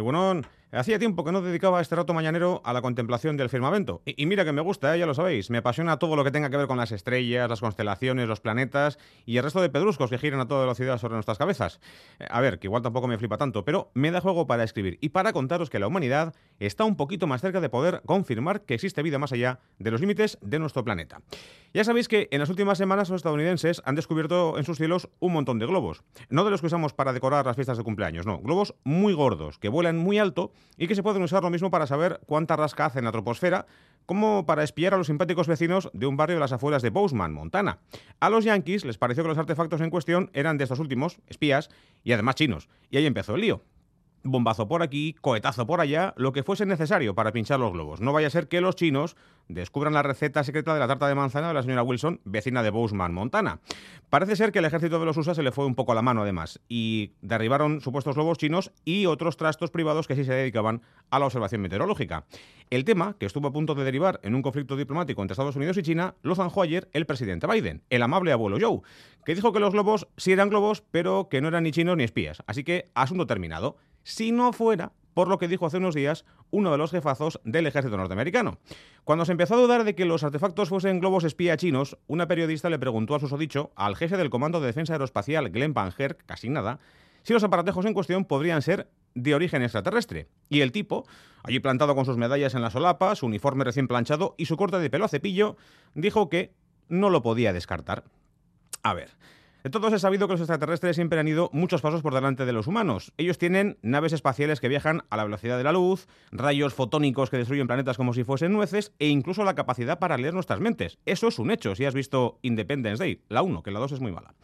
Bueno, hacía tiempo que no dedicaba este rato mañanero a la contemplación del firmamento. Y, mira que me gusta, ¿eh? ya lo sabéis. Me apasiona todo lo que tenga que ver con las estrellas, las constelaciones, los planetas y el resto de pedruscos que giran a toda velocidad sobre nuestras cabezas. Eh, a ver, que igual tampoco me flipa tanto, pero me da juego para escribir y para contaros que la humanidad está un poquito más cerca de poder confirmar que existe vida más allá de los límites de nuestro planeta. Ya sabéis que en las últimas semanas los estadounidenses han descubierto en sus cielos un montón de globos. No de los que usamos para decorar las fiestas de cumpleaños, no. Globos muy gordos, que vuelan muy alto y que se pueden usar lo mismo para saber cuánta rasca hace en la troposfera, como para espiar a los simpáticos vecinos de un barrio de las afueras de Bozeman, Montana. A los yankees les pareció que los artefactos en cuestión eran de estos últimos, espías, y además chinos. Y ahí empezó el lío bombazo por aquí, cohetazo por allá, lo que fuese necesario para pinchar los globos. No vaya a ser que los chinos descubran la receta secreta de la tarta de manzana de la señora Wilson, vecina de Bozeman, Montana. Parece ser que el ejército de los USA se le fue un poco a la mano además y derribaron supuestos globos chinos y otros trastos privados que sí se dedicaban a la observación meteorológica. El tema, que estuvo a punto de derivar en un conflicto diplomático entre Estados Unidos y China, lo zanjó ayer el presidente Biden, el amable abuelo Joe, que dijo que los globos sí eran globos, pero que no eran ni chinos ni espías. Así que, asunto terminado si no fuera por lo que dijo hace unos días uno de los jefazos del ejército norteamericano. Cuando se empezó a dudar de que los artefactos fuesen globos espía chinos, una periodista le preguntó a susodicho al jefe del Comando de Defensa Aeroespacial, Glenn Van casi nada, si los aparatejos en cuestión podrían ser de origen extraterrestre. Y el tipo, allí plantado con sus medallas en la solapa, su uniforme recién planchado y su corte de pelo a cepillo, dijo que no lo podía descartar. A ver, de todos he sabido que los extraterrestres siempre han ido muchos pasos por delante de los humanos. Ellos tienen naves espaciales que viajan a la velocidad de la luz, rayos fotónicos que destruyen planetas como si fuesen nueces e incluso la capacidad para leer nuestras mentes. Eso es un hecho si has visto Independence Day, la 1, que la 2 es muy mala.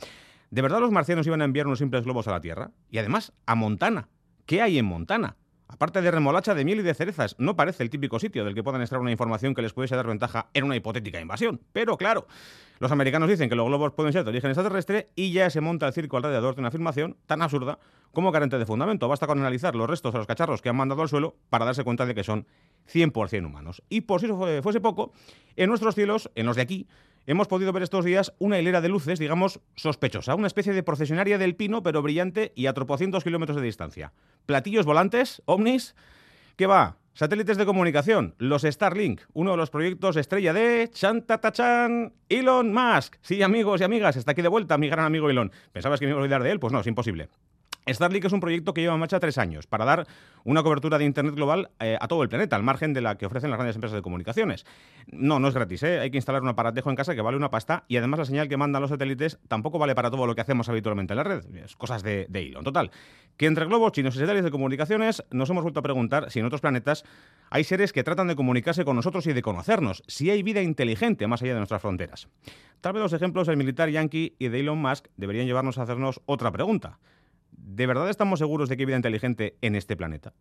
¿De verdad los marcianos iban a enviar unos simples globos a la Tierra? Y además, a Montana. ¿Qué hay en Montana? Aparte de remolacha de miel y de cerezas, no parece el típico sitio del que puedan extraer una información que les pudiese dar ventaja en una hipotética invasión. Pero claro, los americanos dicen que los globos pueden ser de origen extraterrestre y ya se monta el circo alrededor de una afirmación tan absurda como carente de fundamento. Basta con analizar los restos de los cacharros que han mandado al suelo para darse cuenta de que son 100% humanos. Y por si eso fuese poco, en nuestros cielos, en los de aquí, hemos podido ver estos días una hilera de luces, digamos, sospechosa, una especie de procesionaria del pino, pero brillante y a tropocientos kilómetros de distancia. Platillos volantes, ovnis, ¿qué va? Satélites de comunicación, los Starlink, uno de los proyectos estrella de Chantatachan, Elon Musk. Sí, amigos y amigas, está aquí de vuelta mi gran amigo Elon. ¿Pensabas que me iba a olvidar de él? Pues no, es imposible. Starlink es un proyecto que lleva en marcha tres años para dar una cobertura de Internet global eh, a todo el planeta, al margen de la que ofrecen las grandes empresas de comunicaciones. No, no es gratis, ¿eh? hay que instalar un aparatejo en casa que vale una pasta y además la señal que mandan los satélites tampoco vale para todo lo que hacemos habitualmente en la red. Es cosas de, de hilo. En total, que entre globos chinos y satélites de comunicaciones nos hemos vuelto a preguntar si en otros planetas hay seres que tratan de comunicarse con nosotros y de conocernos, si hay vida inteligente más allá de nuestras fronteras. Tal vez los ejemplos del militar yankee y de Elon Musk deberían llevarnos a hacernos otra pregunta. ¿De verdad estamos seguros de que hay vida inteligente en este planeta?